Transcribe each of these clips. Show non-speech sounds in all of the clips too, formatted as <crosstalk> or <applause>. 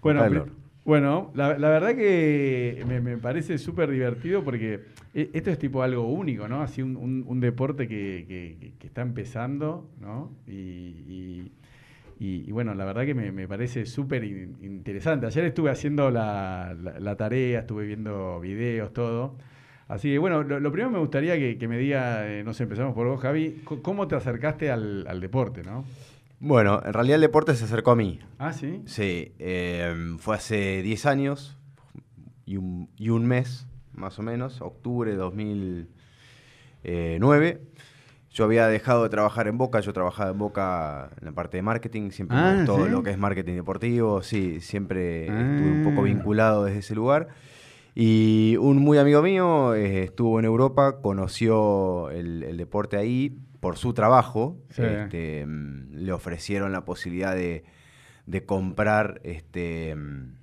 Bueno, bueno la, la verdad que me, me parece súper divertido porque e- esto es tipo algo único, ¿no? Así un, un- un deporte que, que- que- que está empezando, ¿no? Y, y- y- y bueno, la verdad que me, me parece súper in- interesante. Ayer estuve haciendo la, la- la tarea, estuve viendo videos, todo. Así que bueno, lo, lo primero me gustaría que, que me diga, eh, no sé, empezamos por vos, Javi, ¿cómo te acercaste al, al deporte, no? Bueno, en realidad el deporte se acercó a mí. Ah, sí. Sí, eh, fue hace 10 años y un, y un mes, más o menos, octubre de 2009. Yo había dejado de trabajar en Boca, yo trabajaba en Boca en la parte de marketing, siempre Ah, me gustó ¿sí? lo que es marketing deportivo, sí, siempre Ah. estuve un poco vinculado desde ese lugar. Y un muy amigo mío eh, estuvo en Europa, conoció el, el deporte ahí por su trabajo. Sí. Este, mm, le ofrecieron la posibilidad de, de comprar este, mm,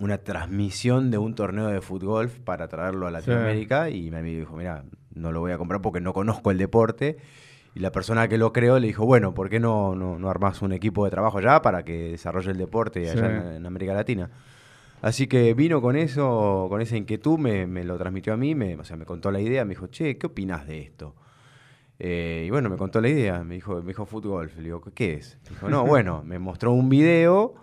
una transmisión de un torneo de fútbol para traerlo a Latinoamérica. Y mi amigo dijo, mira, no lo voy a comprar porque no conozco el deporte. Y la persona que lo creó le dijo, bueno, ¿por qué no, no, no armás un equipo de trabajo allá para que desarrolle el deporte allá Sí. en, en América Latina? Así que vino con eso, con esa inquietud, me, me lo transmitió a mí, me, o sea, me contó la idea, me dijo, che, ¿qué opinas de esto? Eh, y bueno, me contó la idea, me dijo, me dijo fútbol, le digo, ¿qué es? Dijo, no, bueno, <laughs> me mostró un video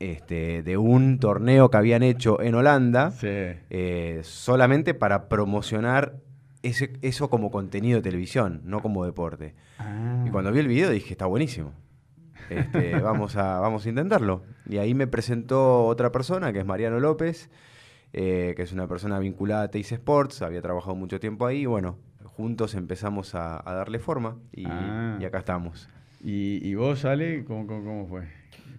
este, de un torneo que habían hecho en Holanda, Sí. eh, solamente para promocionar ese, eso como contenido de televisión, no como deporte. Ah. Y cuando vi el video dije, está buenísimo. Este, <laughs> vamos, a, vamos a intentarlo. Y ahí me presentó otra persona, que es Mariano López, eh, que es una persona vinculada a Teis Sports, había trabajado mucho tiempo ahí. y Bueno, juntos empezamos a, a darle forma y, Ah. y acá estamos. ¿Y, y vos, Ale, cómo, cómo, cómo fue?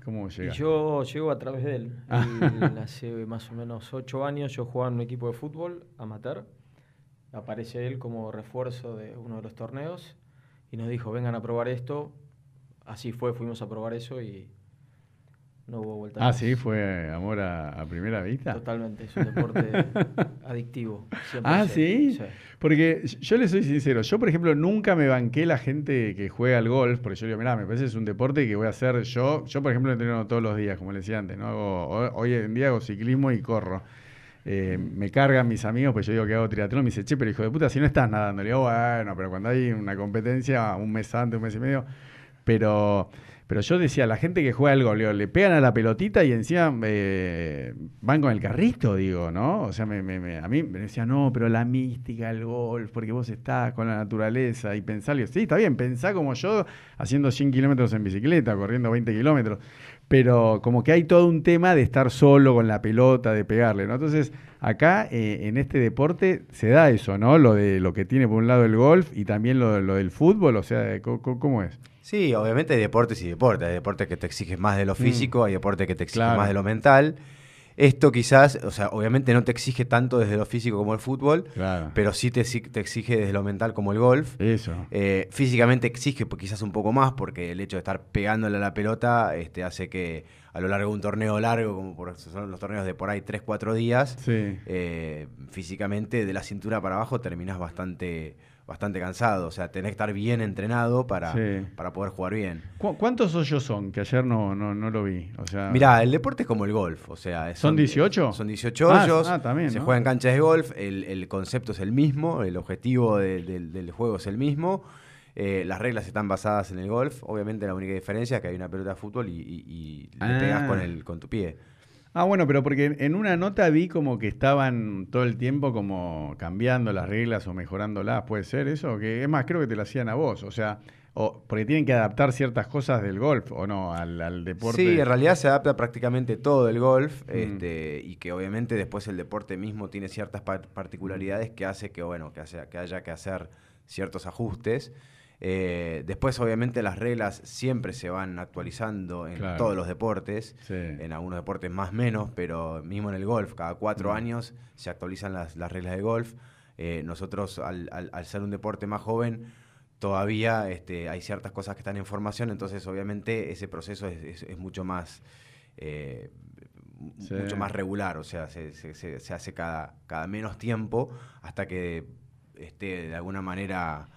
¿Cómo llegaste? yo llego a través de él. Ah. Él, hace más o menos ocho años yo jugaba en un equipo de fútbol amateur. Aparece él como refuerzo de uno de los torneos y nos dijo, vengan a probar esto. Así fue, fuimos a probar eso y no hubo vuelta. Ah, sí, fue amor a, a primera vista. Totalmente, es un deporte <laughs> adictivo. 100%. Ah, ¿sí? Porque yo le soy sincero, yo por ejemplo nunca me banqué la gente que juega al golf, porque yo digo, mirá, me parece que es un deporte que voy a hacer yo. Yo por ejemplo entreno todos los días, como le decía antes, ¿no? Hago- hoy en día hago ciclismo y corro. Eh, me cargan mis amigos, pues yo digo que hago triatlón, me dice, che, pero hijo de puta, si no estás nadando, le digo, bueno, pero cuando hay una competencia, un mes antes, un mes y medio, pero, pero yo decía, la gente que juega al golf, digo, le pegan a la pelotita y encima eh, van con el carrito, digo, ¿no? O sea, me, me- a mí me decía, no, pero la mística, el golf, porque vos estás con la naturaleza y pensar, sí, está bien, pensá como yo haciendo 100 kilómetros en bicicleta, corriendo 20 kilómetros, pero como que hay todo un tema de estar solo con la pelota, de pegarle, ¿no? Entonces, acá eh, en este deporte se da eso, ¿no? Lo de lo que tiene por un lado el golf y también lo, lo del fútbol, o sea, ¿cómo, cómo- cómo es? Sí, obviamente hay deportes y deportes. Hay deportes que te exigen más de lo físico, hay deportes que te exigen Mm. Claro. más de lo mental. Esto quizás, o sea, obviamente no te exige tanto desde lo físico como el fútbol, Claro. pero sí te, exi- te exige desde lo mental como el golf. Eso. Eh, físicamente exige pues, quizás un poco más porque el hecho de estar pegándole a la pelota este, hace que a lo largo de un torneo largo, como por, son los torneos de por ahí 3-4 días, Sí. eh, físicamente de la cintura para abajo terminás bastante, bastante cansado. O sea, tenés que estar bien entrenado para, Sí. para poder jugar bien. ¿Cu- ¿Cuántos hoyos son? Que ayer no, no, no lo vi. O sea, Mirá, el deporte es como el golf, o sea... ¿Son 18? Son 18 Ah, hoyos, ah, también, se ¿no? juega en canchas de golf, el, el concepto es el mismo, el objetivo de- del- del juego es el mismo, eh, las reglas están basadas en el golf, obviamente la única diferencia es que hay una pelota de fútbol y, y- y le Ah. pegas con, el, con tu pie. Ah, bueno, pero porque en- una nota vi como que estaban todo el tiempo como cambiando las reglas o mejorándolas, ¿puede ser eso? Que es más, creo que te lo hacían a vos. O sea, o, porque tienen que adaptar ciertas cosas del golf, ¿o no? Al, al deporte. Sí, en realidad se adapta prácticamente todo el golf Mm. este, y que obviamente después el deporte mismo tiene ciertas par- particularidades que hace que, bueno, que, hace- que haya que hacer ciertos ajustes. Eh, después obviamente las reglas siempre se van actualizando en Claro. todos los deportes, Sí. en algunos deportes más menos, pero mismo en el golf, cada cuatro años se actualizan las, las reglas de golf. Eh, nosotros al, al- al ser un deporte más joven, todavía este, hay ciertas cosas que están en formación, entonces obviamente ese proceso es, es- es mucho más eh, Sí. mucho más regular, o sea, se, se- se- se hace cada, cada menos tiempo hasta que esté de alguna manera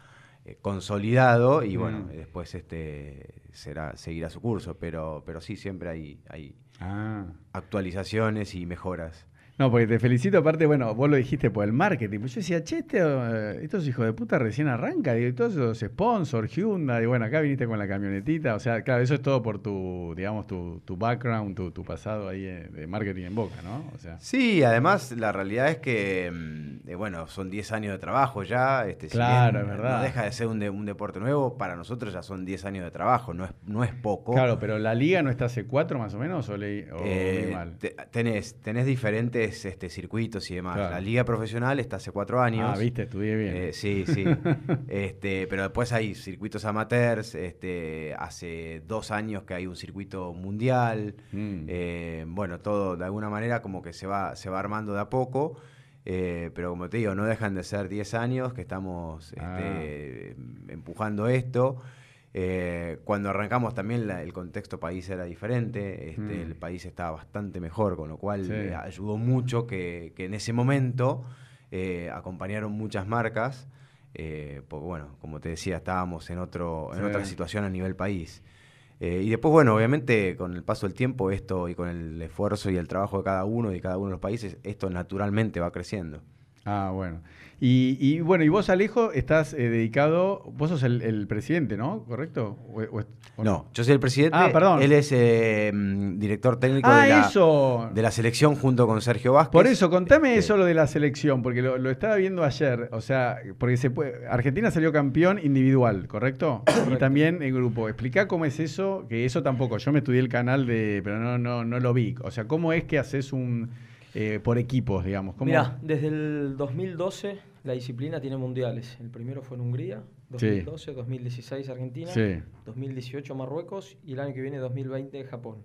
consolidado y bueno, Mm. después este será seguirá su curso, pero, pero sí, siempre hay, hay Ah. actualizaciones y mejoras. No, porque te felicito, aparte, bueno, vos lo dijiste por el marketing. Pues yo decía, che, este, eh, estos hijos de puta recién arranca, y todos esos sponsors, Hyundai, y bueno, acá viniste con la camionetita, o sea, claro, eso es todo por tu, digamos, tu, tu background, tu, tu pasado ahí de marketing en Boca, ¿no? O sea, Sí, además la realidad es que, mm, eh, bueno, son 10 años de trabajo ya. Este, si Claro, bien es verdad. No deja de ser un, de- un deporte nuevo, para nosotros ya son 10 años de trabajo, no es, no es poco. claro, pero la liga no está hace cuatro más o menos, o leí o Eh, mal. te- tenés, tenés diferentes este, circuitos y demás. Claro. La liga profesional está hace cuatro años. Ah, viste, estudié bien. Eh, sí, sí. <laughs> este, pero después hay circuitos amateurs. Este, hace dos años que hay un circuito mundial. Mm. Eh, bueno, todo de alguna manera como que se va, se va armando de a poco. eh, pero como te digo, no dejan de ser 10 años que estamos Ah. este, empujando esto. Eh, cuando arrancamos también la- el contexto país era diferente, este, Mm. el país estaba bastante mejor, con lo cual Sí. eh, ayudó mucho que, que en ese momento eh, acompañaron muchas marcas, porque bueno, como te decía, estábamos en, otro, en Sí. otra situación a nivel país. Y después, bueno, obviamente con el paso del tiempo esto y con el esfuerzo y el trabajo de cada uno y de cada uno de los países, esto naturalmente va creciendo. Ah, bueno. Y, y, bueno, y vos, Alejo, estás eh, dedicado, vos sos el, el presidente, ¿no? ¿Correcto? O- o- o No, yo soy el presidente, Ah, perdón. él es eh, mm, director técnico Ah, de, la, eso. de la selección junto con Sergio Vázquez. Por eso, contame Este, eso lo de la selección, porque lo, lo estaba viendo ayer. O sea, porque se puede, Argentina salió campeón individual, ¿correcto? <coughs> Y también en grupo. Explica cómo es eso, que eso tampoco. Yo me estudié el canal de, pero no, no, no lo vi. O sea, ¿cómo es que haces un eh, por equipos, digamos? ¿Cómo? Mira, desde el 2012 la disciplina tiene mundiales. El primero fue en Hungría, Sí. 2012, 2016 Argentina, Sí. 2018 Marruecos y el año que viene 2020 Japón.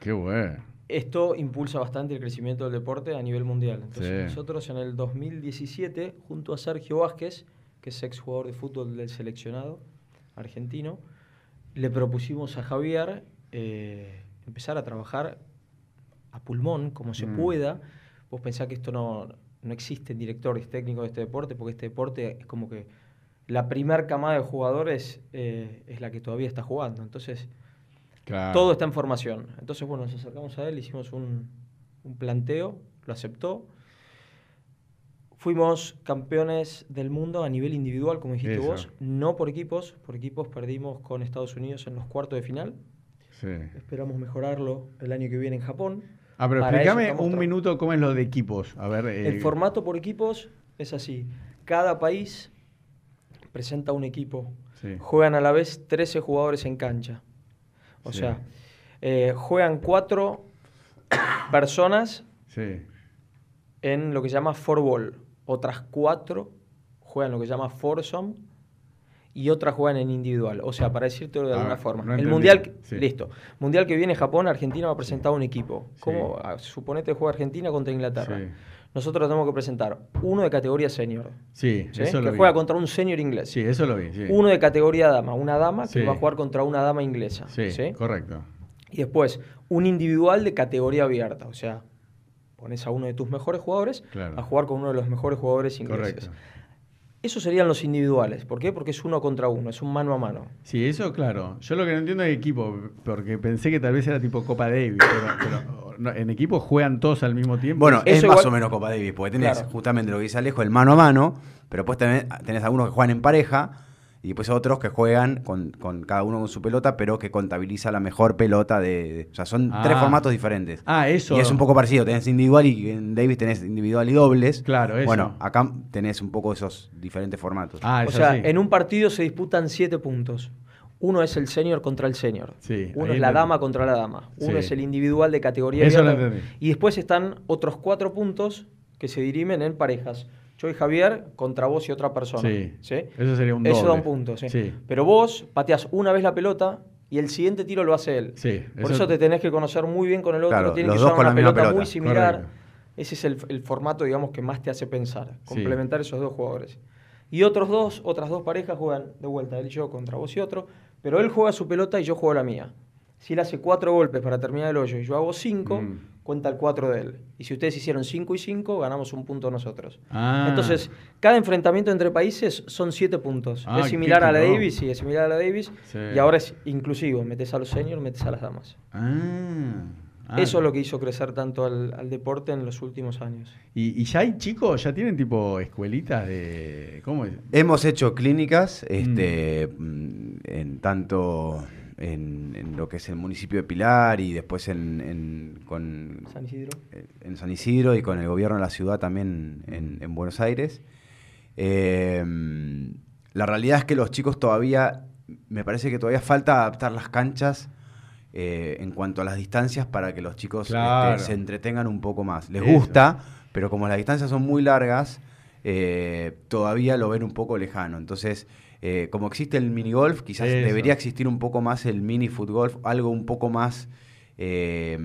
Qué bueno. Esto impulsa bastante el crecimiento del deporte a nivel mundial. Entonces Sí. nosotros en el 2017, junto a Sergio Vázquez, que es exjugador de fútbol del seleccionado argentino, le propusimos a Javier eh, empezar a trabajar a pulmón, como se Mm. pueda. Vos pensás que esto no, no existen directores técnicos de este deporte, porque este deporte es como que la primer camada de jugadores eh, es la que todavía está jugando. Entonces, Claro. todo está en formación. Entonces, bueno, nos acercamos a él, hicimos un, un planteo, lo aceptó. Fuimos campeones del mundo a nivel individual, como dijiste Eso. vos, no por equipos. Por equipos perdimos con Estados Unidos en los cuartos de final. Sí. Esperamos mejorarlo el año que viene en Japón. Ah, pero explícame un minuto cómo es lo de equipos. A ver. eh, El formato por equipos es así. Cada país presenta un equipo. Sí. Juegan a la vez 13 jugadores en cancha. O Sí. sea, eh, juegan cuatro <coughs> personas Sí. en lo que se llama ball. Otras cuatro juegan lo que se llama foursome y otras juegan en individual. O sea, para decirte de Ah, alguna forma. no el mundial, que- Sí. listo. Mundial que viene Japón, Argentina va a presentar un equipo. Sí. ¿Cómo? Ah, Suponete juega Argentina contra Inglaterra. Sí. Nosotros tenemos que presentar uno de categoría senior, Sí, ¿sí? eso que lo vi. juega contra un senior inglés. Sí, eso lo vi. Sí. Uno de categoría dama, una dama que Sí. va a jugar contra una dama inglesa. Sí, ¿sí? correcto. Y después, un individual de categoría abierta. O sea, pones a uno de tus mejores jugadores Claro. a jugar con uno de los mejores jugadores ingleses. Correcto. Esos serían los individuales. ¿Por qué? Porque es uno contra uno, es un mano a mano. Sí, eso claro. Yo lo que no entiendo es equipo, porque pensé que tal vez era tipo Copa Davis, pero, pero no, en equipo juegan todos al mismo tiempo. Bueno, Eso es igual- más o menos Copa Davis, porque tenés Claro. justamente lo que dice Alejo, el mano a mano, pero después tenés, tenés algunos que juegan en pareja y después otros que juegan con, con cada uno con su pelota, pero que contabiliza la mejor pelota de... de- o sea, son Ah. tres formatos diferentes. Ah, eso. Y es un poco parecido, tenés individual y en Davis tenés individual y dobles. Claro, eso. Bueno, acá tenés un poco esos diferentes formatos. Ah, O eso sea, sí. en un partido se disputan siete puntos. Uno es el senior contra el senior. Sí, Uno es la entendí. dama contra la dama. Uno Sí. es el individual de categoría Eso lo entendí. Y después están otros cuatro puntos que se dirimen en parejas. Yo y Javier contra vos y otra persona. Sí. ¿sí? Eso sería un Eso da un punto, sí. Sí. Pero vos pateás una vez la pelota y el siguiente tiro lo hace él. Sí, Por eso- eso, te tenés que conocer muy bien con el otro. Claro, Tienen los que dos usar con una pelota, muy similar. Correcto. Ese es el, el formato, digamos, que más te hace pensar. Sí. Complementar esos dos jugadores. Y otros dos, otras dos parejas juegan de vuelta, él y yo contra vos y otro. Pero él juega su pelota y yo juego la mía. Si él hace cuatro golpes para terminar el hoyo y yo hago cinco, Mm. Cuenta el cuatro de él. Y si ustedes hicieron cinco y cinco, ganamos un punto nosotros. Ah. Entonces, cada enfrentamiento entre países son siete puntos. Ah, es similar a la. Davis, sí, es similar a la Davis. Sí. Y ahora es inclusivo, metes a los seniors, metes a las damas. Ah. Ah. Eso es lo que hizo crecer tanto al, al deporte en los últimos años. ¿Y, y ya hay chicos, ya tienen tipo escuelitas de. ¿Cómo es? Hemos hecho clínicas, este, mm, en tanto en, en lo que es el municipio de Pilar y después en, en- con, San Isidro. en San Isidro y con el gobierno de la ciudad también en, en Buenos Aires. Eh, la realidad es que los chicos todavía, me parece que todavía falta adaptar las canchas eh, en cuanto a las distancias para que los chicos este, se entretengan un poco más. Les Eso. gusta, pero como las distancias son muy largas, eh, todavía lo ven un poco lejano. Entonces, eh, como existe el minigolf, quizás Eso. debería existir un poco más el mini footgolf, algo un poco más eh,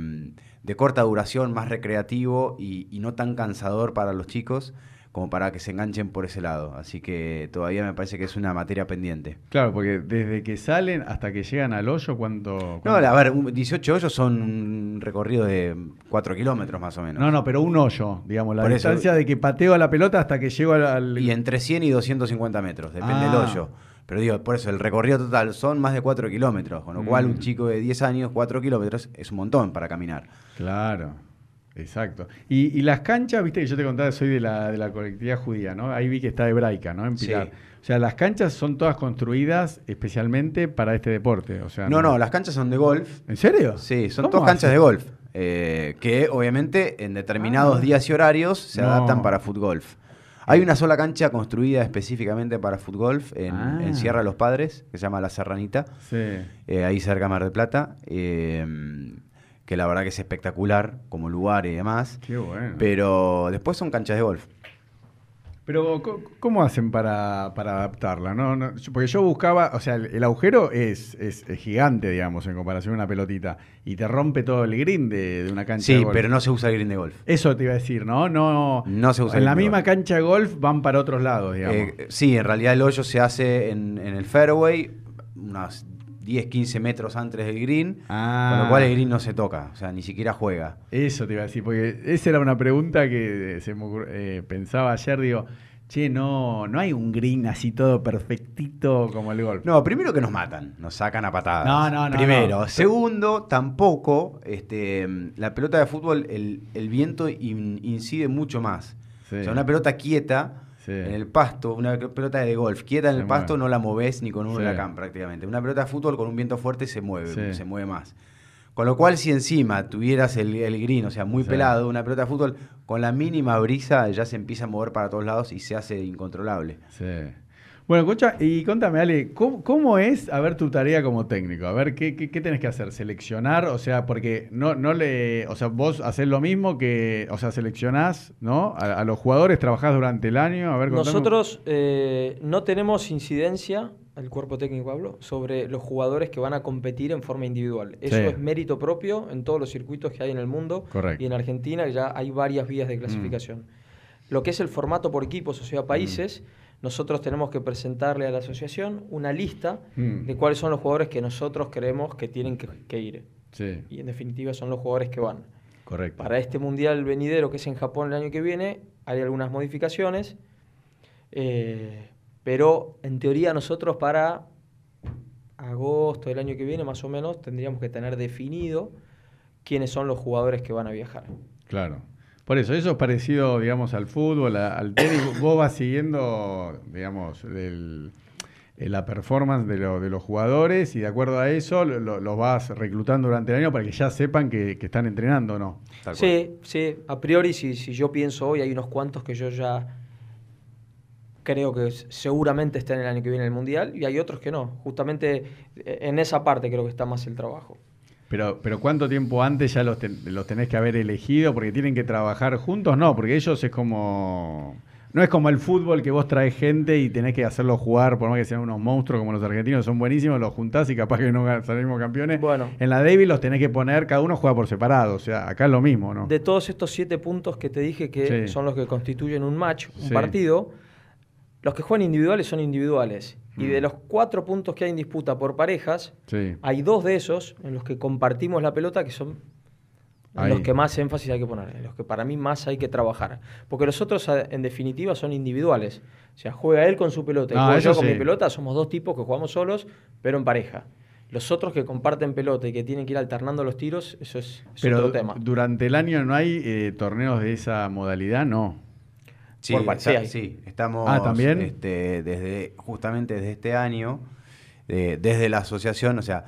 de corta duración, más recreativo y, y no tan cansador para los chicos como para que se enganchen por ese lado. Así que todavía me parece que es una materia pendiente. Claro, porque desde que salen hasta que llegan al hoyo, ¿cuánto? No, a ver, un- 18 hoyos son un recorrido de 4 kilómetros más o menos. No, no, pero un hoyo, digamos, la Por eso- distancia de que pateo a la pelota hasta que llego al. al- Y entre 100 y 250 metros, depende Ah. del hoyo. Pero digo, por eso, el recorrido total son más de 4 kilómetros, con lo cual Mm. un chico de 10 años, 4 kilómetros es un montón para caminar. Claro, exacto. Y, y las canchas, viste que yo te contaba, soy de la, de la colectividad judía, ¿no? Ahí vi que está hebraica, ¿no? En Sí. Pilar. O sea, las canchas son todas construidas especialmente para este deporte. O sea, No, no, las canchas son de golf. ¿En serio? Sí, son ¿Cómo todas canchas de golf. eh, que obviamente en determinados Ah. días y horarios se No. adaptan para fútgolf. Hay una sola cancha construida específicamente para fútgolf en, Ah. en Sierra de los Padres, que se llama La Serranita, Sí. eh, ahí cerca de Mar del Plata, eh, que la verdad que es espectacular como lugar y demás. Qué bueno. Pero después son canchas de golf. Pero, ¿cómo hacen para, para adaptarla? No, porque yo buscaba, o sea, el, el agujero es, es- es gigante, digamos, en comparación a una pelotita. Y te rompe todo el green de, de una cancha de Sí, golf. pero no se usa el green de golf. Eso te iba a decir, ¿no? No, No se usa En el la de misma golf. cancha de golf van para otros lados, digamos. Eh, sí, en realidad el hoyo se hace en, en el fairway, unos 10, 15 metros antes del green, Ah. con lo cual el green no se toca, o sea, ni siquiera juega. Eso te iba a decir, porque esa era una pregunta que se me eh, pensaba ayer, digo, che, no, no hay un green así todo perfectito como el golf. No, primero que nos matan, nos sacan a patadas. No, no, no, Primero. no. Segundo, tampoco, este, la pelota de fútbol, el, el viento in- incide mucho más. Sí. O sea, una pelota quieta Sí. en el pasto, una pelota de golf quieta en Se el pasto no la moves ni con un Sí. huracán prácticamente. Una pelota de fútbol con un viento fuerte se mueve, Sí. se mueve más. Con lo cual, si encima tuvieras el, el green, o sea, muy pelado, una pelota de fútbol, con la mínima brisa ya se empieza a mover para todos lados y se hace incontrolable. Sí. Bueno, escucha, y contame, Ale, ¿cómo, cómo es, a ver, tu tarea como técnico? A ver, ¿qué, qué, qué tenés que hacer? ¿Seleccionar? O sea, porque no, no le... O sea, vos haces lo mismo que... O sea, seleccionás, ¿no? A, a los jugadores, trabajás durante el año. A ver, contame. Nosotros eh, no tenemos incidencia, el cuerpo técnico hablo, sobre los jugadores que van a competir en forma individual. Eso Sí. es mérito propio en todos los circuitos que hay en el mundo Correcto. y en Argentina ya hay varias vías de clasificación. Lo que es el formato por equipos, o sea, países, nosotros tenemos que presentarle a la asociación una lista Mm. de cuáles son los jugadores que nosotros creemos que tienen que, que ir. Sí, Y en definitiva son los jugadores que van. correcto. Para este mundial venidero que es en Japón el año que viene, hay algunas modificaciones, eh, pero en teoría nosotros para agosto del año que viene más o menos tendríamos que tener definido quiénes son los jugadores que van a viajar. Claro. Por eso, eso es parecido, digamos, al fútbol, a- al tenis. Vos vas siguiendo, digamos, el- eh, la performance de, lo- de los jugadores y de acuerdo a eso lo- lo- los vas reclutando durante el año para que ya sepan que, que están entrenando o no. Tal cual. Sí, sí, a priori si, si yo pienso hoy hay unos cuantos que yo ya creo que seguramente estén el año que viene en el Mundial y hay otros que no. Justamente eh, en esa parte creo que está más el trabajo. Pero, pero ¿cuánto tiempo antes ya los, ten- los tenés que haber elegido? Porque tienen que trabajar juntos, no, porque ellos es como... No es como el fútbol que vos traes gente y tenés que hacerlos jugar, por más que sean unos monstruos como los argentinos, son buenísimos, los juntás y capaz que no salimos campeones. Bueno. En la Davis los tenés que poner, cada uno juega por separado, o sea, acá es lo mismo, ¿no? De todos estos siete puntos que te dije que Sí. son los que constituyen un match, un Sí. partido, los que juegan individuales son individuales. Y Mm. de los cuatro puntos que hay en disputa por parejas, Sí. hay dos de esos en los que compartimos la pelota que son en los que más énfasis hay que poner, en los que para mí más hay que trabajar. Porque los otros, en definitiva, son individuales. O sea, juega él con su pelota y No, juego yo con sí. mi pelota, somos dos tipos que jugamos solos, pero en pareja. Los otros que comparten pelota y que tienen que ir alternando los tiros, eso es, es Pero otro tema. durante el año no hay eh, torneos de esa modalidad, no. Sí, Por está- sí estamos Ah, ¿también? este, desde justamente desde este año, eh, desde la asociación, o sea,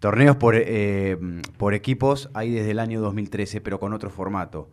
torneos por, eh, por equipos hay desde el año 2013, pero con otro formato.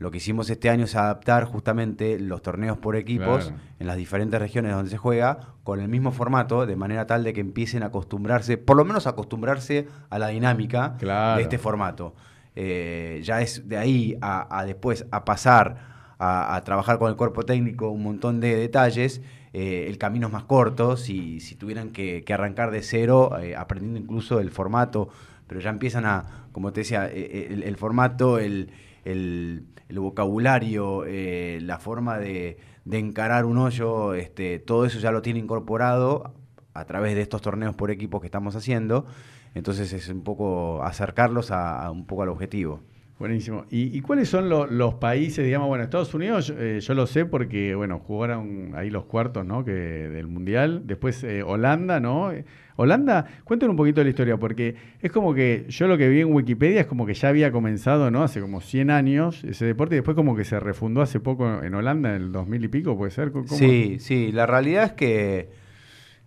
Lo que hicimos este año es adaptar justamente los torneos por equipos Claro. en las diferentes regiones donde se juega con el mismo formato, de manera tal de que empiecen a acostumbrarse, por lo menos acostumbrarse a la dinámica Claro. de este formato. Eh, ya es de ahí a, a después a pasar a, trabajar con el cuerpo técnico un montón de detalles, eh, el camino es más corto, si, si tuvieran que, arrancar de cero, eh, aprendiendo incluso el formato, pero ya empiezan a, como te decía, eh, el, formato, el, el- vocabulario, la forma de, de encarar un hoyo, este, todo eso ya lo tiene incorporado a través de estos torneos por equipos que estamos haciendo. Entonces es un poco acercarlos a un poco al objetivo. Buenísimo. ¿Y, cuáles son lo- los países, digamos, bueno, Estados Unidos, eh, yo lo sé porque, bueno, jugaron ahí los cuartos, ¿no? Que, del Mundial. Después eh, Holanda, ¿no? Eh, Holanda, cuéntanos un poquito de la historia, porque es como que yo lo que vi en Wikipedia es como que ya había comenzado, ¿no? Hace como 100 años ese deporte y después como que se refundó hace poco en Holanda, en el 2000 y pico, ¿puede ser? ¿Cómo? Sí, sí, la realidad es que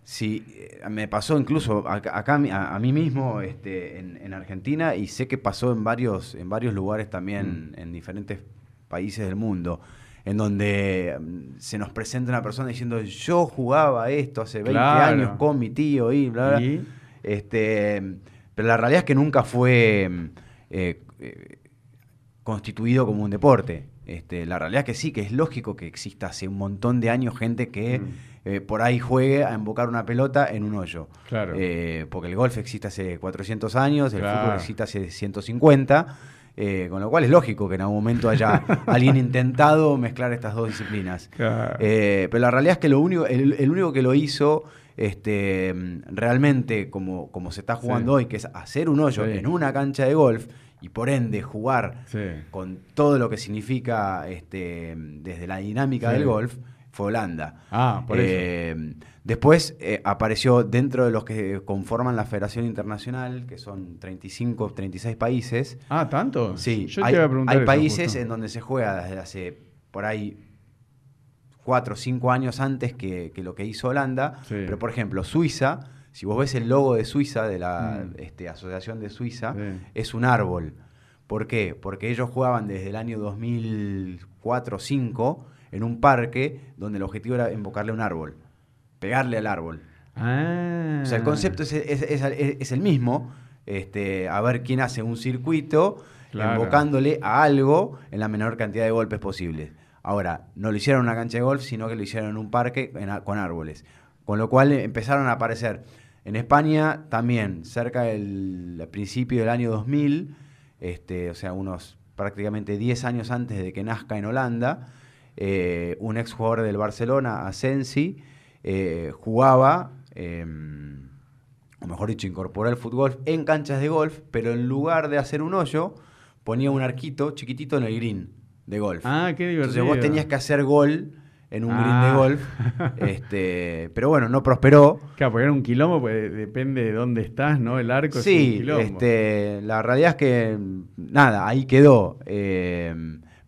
sí, eh, me pasó incluso acá, acá a, mí- a- a mí mismo este, en, en Argentina y sé que pasó en varios, en varios lugares también, en diferentes países del mundo, en donde mm, se nos presenta una persona diciendo yo jugaba esto hace 20 Claro. años con mi tío y bla, bla. Y- Este, pero la realidad es que nunca fue mm, eh, eh, constituido como un deporte. Este, la realidad es que sí, que es lógico que exista hace un montón de años gente que Mm. Eh, por ahí juegue a embocar una pelota en un hoyo. Claro. Eh, porque el golf existe hace 400 años, el Claro. fútbol existe hace 150, eh, con lo cual es lógico que en algún momento haya <laughs> alguien intentado mezclar estas dos disciplinas. Claro. Pero la realidad es que lo único, el, el único que lo hizo este, realmente como, como se está jugando Sí. hoy, que es hacer un hoyo Sí. en una cancha de golf y por ende jugar Sí. con todo lo que significa este, desde la dinámica del golf, fue Holanda. Ah, por eso. Eh, Después eh, apareció dentro de los que conforman la Federación Internacional, que son 35, 36 países. Ah, ¿tanto? Sí, yo hay, te iba a preguntar hay países justo. en donde se juega desde hace por ahí cuatro o cinco años antes que, que lo que hizo Holanda. Sí. Pero, por ejemplo, Suiza, si vos ves el logo de Suiza, de la Mm. este, Asociación de Suiza, Sí. es un árbol. ¿Por qué? Porque ellos jugaban desde el año 2004 o 2005 en un parque donde el objetivo era invocarle un árbol, pegarle al árbol. Ah. O sea, el concepto es, es- es- es- es el mismo, este, a ver quién hace un circuito Claro. invocándole a algo en la menor cantidad de golpes posibles. Ahora, no lo hicieron en una cancha de golf, sino que lo hicieron en un parque en a- con árboles. Con lo cual eh, empezaron a aparecer en España también, cerca del principio del año 2000, este, o sea, unos prácticamente 10 años antes de que nazca en Holanda, eh, un ex jugador del Barcelona, Asensi, eh, jugaba, eh, o mejor dicho, incorporó el fútbol en canchas de golf, pero en lugar de hacer un hoyo, ponía un arquito chiquitito en el green de golf. Ah, qué divertido. Entonces vos tenías que hacer gol en un green Ah. de golf, <laughs> este, pero bueno, no prosperó. Claro, porque era un quilombo, pues depende de dónde estás, ¿no? El arco es un Sí, quilombo. este, la realidad es que nada, ahí quedó. eh,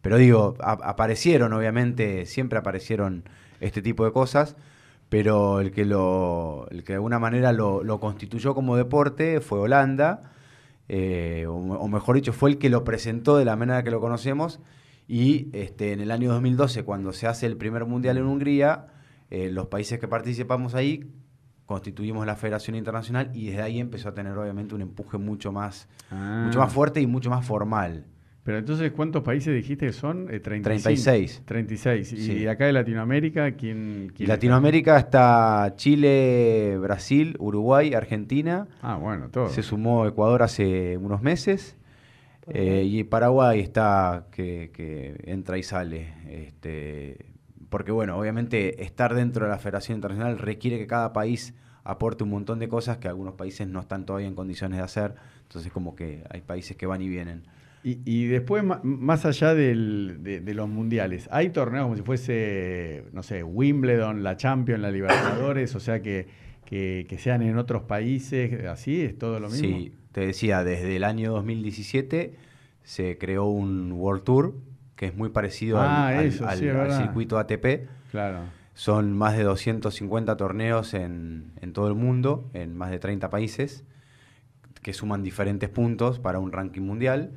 pero digo, a- aparecieron, obviamente, siempre aparecieron este tipo de cosas, pero el que lo, el que de alguna manera lo, lo constituyó como deporte fue Holanda, eh, o, o mejor dicho, fue el que lo presentó de la manera que lo conocemos. Y este, en el año 2012, cuando se hace el primer mundial en Hungría, eh, los países que participamos ahí constituimos la Federación Internacional y desde ahí empezó a tener obviamente un empuje mucho más, Ah. mucho más fuerte y mucho más formal. Pero entonces, ¿cuántos países dijiste que son? Eh, 35. 36. 36. Y Sí. acá de Latinoamérica, ¿quién? Latinoamérica está Chile, Brasil, Uruguay, Argentina. Ah, bueno, todo. Se sumó Ecuador hace unos meses. eh, y Paraguay está que, que entra y sale. Este, porque bueno, obviamente estar dentro de la Federación Internacional requiere que cada país aporte un montón de cosas que algunos países no están todavía en condiciones de hacer. Entonces como que hay países que van y vienen. Y, y después, más allá del- de, de los mundiales, hay torneos como si fuese, no sé, Wimbledon, la Champions, la Libertadores, o sea, que, que, que sean en otros países, así, es todo lo mismo. Sí, te decía, desde el año 2017 se creó un World Tour que es muy parecido al- Ah, al, eso, al- sí, es al verdad. circuito ATP. Claro. Son más de 250 torneos en, en todo el mundo, en más de 30 países, que suman diferentes puntos para un ranking mundial.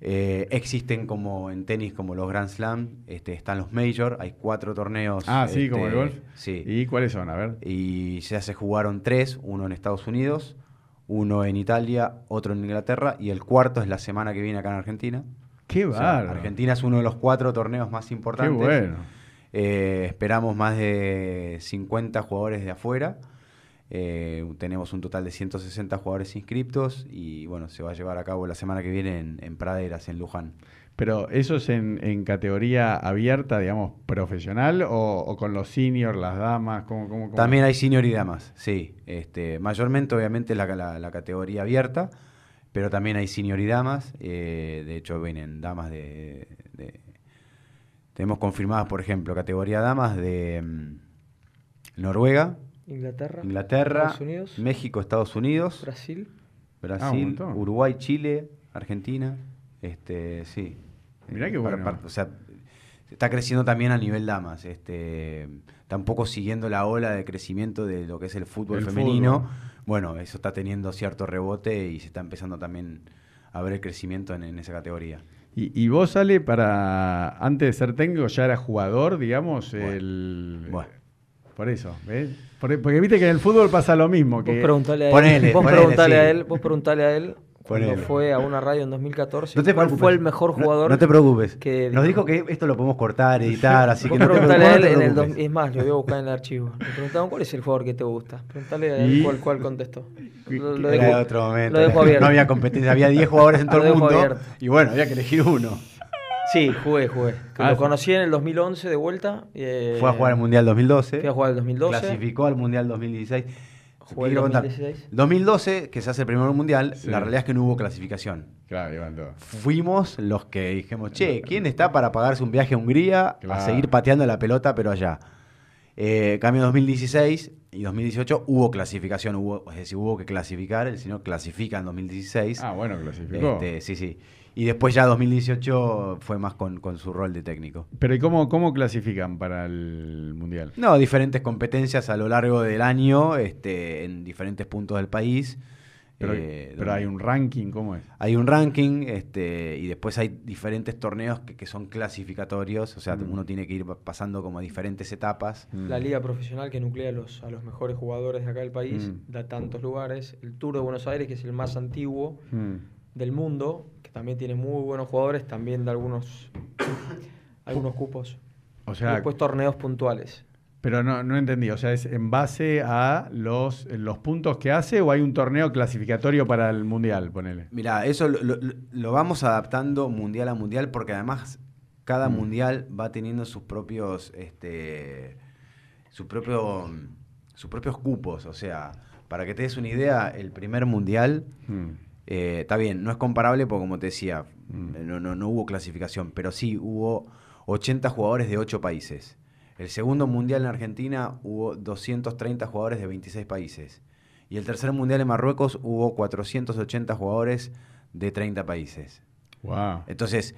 Eh, existen como en tenis, como los Grand Slam, este, están los Major, hay cuatro torneos. Ah, sí, como el este, golf. Sí. ¿Y cuáles son? A ver. Y ya se jugaron tres, uno en Estados Unidos, uno en Italia, otro en Inglaterra, y el cuarto es la semana que viene acá en Argentina. ¡Qué O sea! Argentina es uno de los cuatro torneos más ¡Qué importantes. bueno! Eh, esperamos más de 50 jugadores de afuera. Eh, tenemos un total de 160 jugadores inscriptos y bueno, se va a llevar a cabo la semana que viene en, en Praderas, en Luján. Pero eso es en, en categoría abierta, digamos, profesional o, o con los seniors, las damas, ¿cómo, cómo, cómo? También hay senior y damas, sí. Este, mayormente, obviamente, la, la- la categoría abierta, pero también hay senior y damas. eh, de hecho, vienen damas de, de- Tenemos confirmadas, por ejemplo, categoría damas de mm, Noruega, Inglaterra, Inglaterra, Estados Unidos, México, Estados Unidos, Brasil. Ah, Brasil. Uruguay, Chile, Argentina. Este, sí. Mirá qué Para- bueno. para- o sea, está creciendo también a nivel damas. Este, tampoco siguiendo la ola de crecimiento de lo que es el fútbol El femenino. fútbol. Bueno, eso está teniendo cierto rebote y se está empezando también a ver el crecimiento en, en esa categoría. Y, y vos, Ale, para antes de ser técnico ya era jugador, digamos, Bueno, el... bueno. Por eso, ¿ves? Por- porque viste que en el fútbol pasa lo mismo. Vos Que, preguntale a él. Ponele, vos ponele, preguntale sí. a él. Vos preguntale a él. Cuando Ponele. fue a una radio en 2014, No te ¿cuál preocupes. fue el mejor No- jugador? No, te preocupes. que Nos dijo? que esto lo podemos cortar, <laughs> editar, así que Vos no te preguntale a él preocupes. en el no preocupes. Es más, lo voy a buscar en el archivo. Le preguntaban cuál es el jugador que te gusta. Preguntale a él cuál, cuál contestó. Lo, lo Era dejo- de otro momento. lo dejo abierto. No había competencia, había 10 jugadores en <laughs> todo Lo el dejo mundo. abierto. Y bueno, había que elegir uno. Sí, jugué, jugué. Ah, lo conocí en el 2011 de vuelta. eh, Fue a jugar al Mundial 2012. Fui a jugar el 2012. Clasificó al Mundial 2016. Jugué el Quiero contar. 2016. 2012, que se hace el primer Mundial, Sí. la realidad es que no hubo clasificación. Claro, iban todos. Fuimos los que dijimos, che, ¿quién está para pagarse un viaje a Hungría Claro. a seguir pateando la pelota, pero allá? Eh, cambio 2016 y 2018 hubo clasificación, hubo, es decir, hubo que clasificar, el señor clasifica en 2016. Ah, bueno, clasificó. Este, sí, sí. Y después ya 2018 fue más con, con su rol de técnico. Pero ¿y cómo, cómo clasifican para el Mundial? No, diferentes competencias a lo largo del año, este, en diferentes puntos del país. Pero, Eh, pero donde- hay un ranking, ¿cómo es? hay un ranking este, y después hay diferentes torneos que, que son clasificatorios, o sea, Mm. uno tiene que ir pasando como diferentes etapas. La liga profesional que nuclea a los, a los mejores jugadores de acá del país Mm. da tantos lugares. El Tour de Buenos Aires, que es el más antiguo Mm. Del mundo, que también tiene muy buenos jugadores, también da algunos, <coughs> algunos cupos. O y sea, después torneos puntuales. pero no, no entendí. O sea, ¿es en base a los, los puntos que hace o hay un torneo clasificatorio para el Mundial? Ponele. Mira, eso lo, lo- lo vamos adaptando mundial a mundial porque además cada Mm. mundial va teniendo sus propios, este, su propio, sus propios cupos. O sea, para que te des una idea, el primer mundial Mm. Eh, está bien, no es comparable porque como te decía, Mm. eh, no, no, no hubo clasificación, pero sí hubo 80 jugadores de 8 países. El segundo mundial en Argentina hubo 230 jugadores de 26 países. Y el tercer mundial en Marruecos hubo 480 jugadores de 30 países. Wow. Entonces,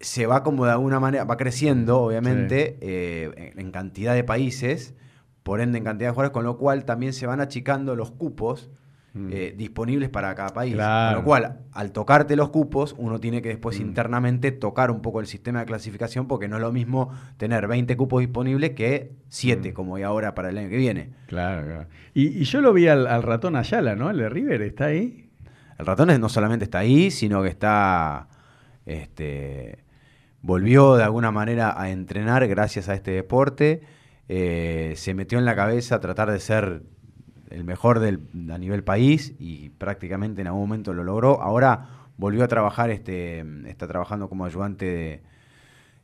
se va como de alguna manera, va creciendo, obviamente, eh, en, en cantidad de países, por ende en cantidad de jugadores, con lo cual también se van achicando los cupos eh, disponibles para cada país. Claro. Con lo cual, al tocarte los cupos, uno tiene que después Mm. internamente tocar un poco el sistema de clasificación porque no es lo mismo tener 20 cupos disponibles que 7, Mm. como hay ahora para el año que viene. Claro, claro. Y, y yo lo vi al, al ratón Ayala, ¿no? El de River, ¿está ahí? El ratón no solamente está ahí, sino que está. Este, volvió de alguna manera a entrenar gracias a este deporte. eh, se metió en la cabeza tratar de ser el mejor del, a nivel país y prácticamente en algún momento lo logró. Ahora volvió a trabajar, este, está trabajando como ayudante de,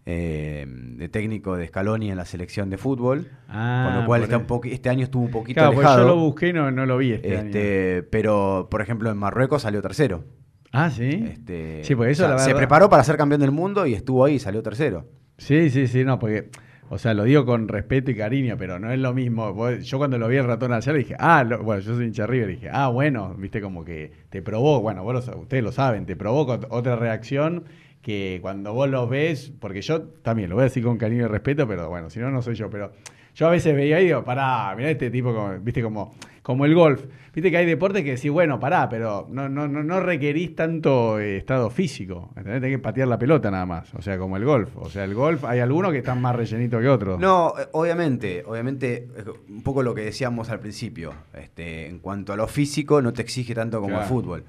eh, de técnico de Scaloni en la selección de fútbol. Ah, con lo cual está un este año estuvo un poquito Claro, pues alejado. yo lo busqué y no, no lo vi este, año. Este, pero, por ejemplo, en Marruecos salió tercero. Ah, sí. Este, Sí, pues eso o sea, la se verdad- preparó para ser campeón del mundo y estuvo ahí salió tercero. Sí, sí, sí, no, porque, o sea, lo digo con respeto y cariño, pero no es lo mismo. Yo cuando lo vi el ratón ayer dije, ah, bueno, yo soy hincha River, dije, ah, bueno, viste como que te probó, bueno, vos lo ustedes lo saben, te provoca ot- otra reacción que cuando vos los ves, porque yo también lo voy a decir con cariño y respeto, pero bueno, si no, no soy yo, pero yo a veces veía y digo, pará, mirá este tipo, como, viste, como, como el golf. Viste que hay deportes que decís, bueno, pará, pero no, no, no, no requerís tanto eh, estado físico. ¿entendés? Tenés que patear la pelota nada más. O sea, como el golf. O sea, el golf, hay algunos que están más rellenitos que otros. No, eh, obviamente, obviamente, un poco lo que decíamos al principio. Este, en cuanto a lo físico, no te exige tanto como el Claro. fútbol.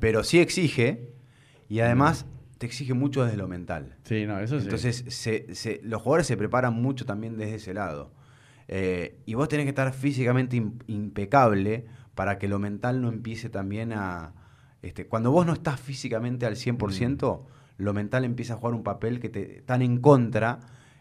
Pero sí exige, y además te exige mucho desde lo mental. Sí, no, eso sí. Entonces, se- se- los jugadores se preparan mucho también desde ese lado. Eh, y vos tenés que estar físicamente im- impecable para que lo mental no empiece también a... Este, cuando vos no estás físicamente al 100%, lo mental empieza a jugar un papel que te tan en contra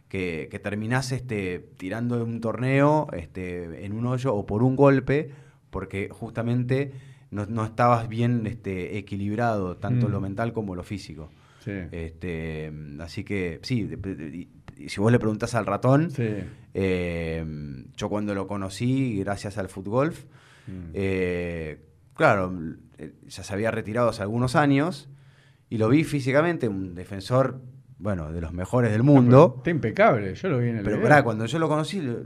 que, que terminás este, tirando de un torneo este, en un hoyo o por un golpe, porque justamente no, no estabas bien este, equilibrado, tanto Mm. lo mental como lo físico. Sí. Este, así que sí, de- de- y- y si vos le preguntás al ratón, Sí. eh, yo cuando lo conocí, gracias al fútbol, Mm. eh, claro, eh, ya se había retirado hace algunos años y lo vi físicamente, un defensor, bueno, de los mejores del mundo. Está impecable, yo lo vi en el Pero pará, cuando yo lo conocí, lo-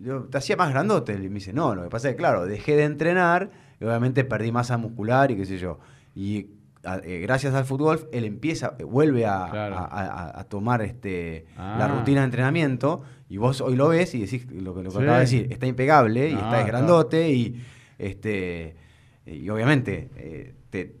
lo- te hacía más grandote. Y me dice, no, lo que pasa es que, claro, dejé de entrenar y obviamente perdí masa muscular y qué sé yo. Y a- eh, gracias al fútbol, él empieza, eh, vuelve a, Claro. a- a- a tomar este, la Ah. rutina de entrenamiento y vos hoy lo ves y decís lo que, lo que Sí. acaba de decir, está impecable y Ah, está grandote y, este, y obviamente eh, te-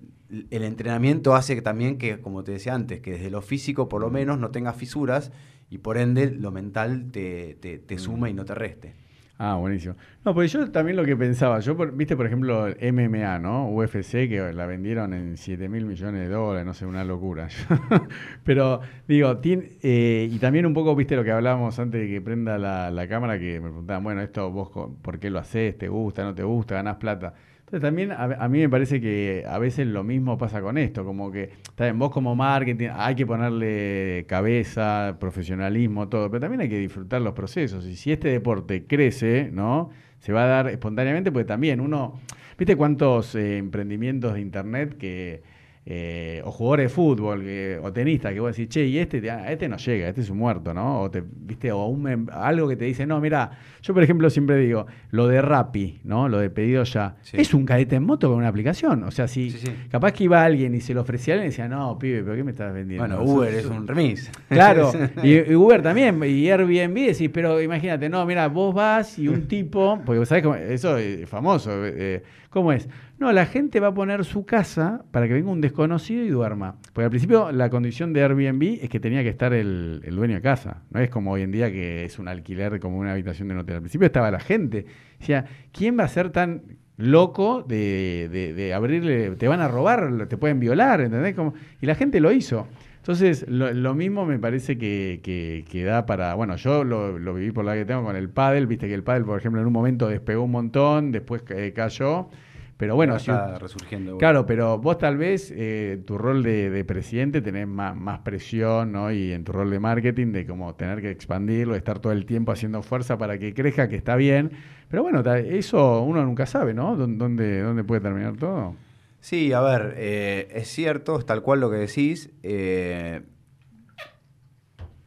el entrenamiento hace que también que, como te decía antes, que desde lo físico por lo menos no tengas fisuras y por ende lo mental te, te, te suma y no te reste. Ah, buenísimo. No, pues yo también lo que pensaba, yo, por- viste, por ejemplo, el MMA, ¿no? UFC, que la vendieron en 7 mil millones de dólares, no sé, una locura. <laughs> Pero, digo, eh, y también un poco, viste, lo que hablábamos antes de que prenda la, la cámara, que me preguntaban, bueno, esto vos, ¿por qué lo haces? ¿Te gusta? ¿No te gusta? ¿Ganás plata? Entonces también a, a mí me parece que a veces lo mismo pasa con esto, como que, bien, vos como marketing hay que ponerle cabeza, profesionalismo, todo, pero también hay que disfrutar los procesos. Y si este deporte crece, ¿no? Se va a dar espontáneamente, porque también uno, ¿viste cuántos eh, emprendimientos de internet que... eh, o jugadores de fútbol que- o tenistas que vos decís, che, y este, te- ah, este no llega, este es un muerto, ¿no? O te, viste, o un algo que te dice, no, mira, yo por ejemplo siempre digo, lo de Rappi, ¿no? Lo de pedido ya, Sí. es un cadete en moto con una aplicación. O sea, si Sí, sí. capaz que iba alguien y se lo ofrecía a alguien y decía, no, pibe, ¿pero qué me estás vendiendo? Bueno, Uber es un remis. Claro, <laughs> y, y Uber también, y Airbnb decís, pero imagínate, no, mira, vos vas y un tipo, porque sabés cómo, eso es famoso, eh, ¿cómo es? No, la gente va a poner su casa para que venga un desconocido y duerma. Porque al principio la condición de Airbnb es que tenía que estar el, dueño de casa, no es como hoy en día que es un alquiler como una habitación de hotel. Al principio estaba la gente, decía, ¿quién va a ser tan loco de abrirle, te van a robar, te pueden violar, ¿entendés? Como, y la gente lo hizo. Entonces, lo, lo mismo me parece que, que- que da para. Bueno, yo lo, lo viví por la que tengo con el pádel. Viste que el pádel, por ejemplo, en un momento despegó un montón, después eh, cayó. Pero bueno, si, está resurgiendo. Claro, pero vos tal vez eh, tu rol de, de presidente tenés más, más presión, ¿no? Y en tu rol de marketing de como tener que expandirlo, estar todo el tiempo haciendo fuerza para que crezca, que está bien. Pero bueno, eso uno nunca sabe, ¿no? ¿Dó- ¿Dónde, dónde puede terminar todo? Sí, a ver, eh, es cierto, es tal cual lo que decís. eh,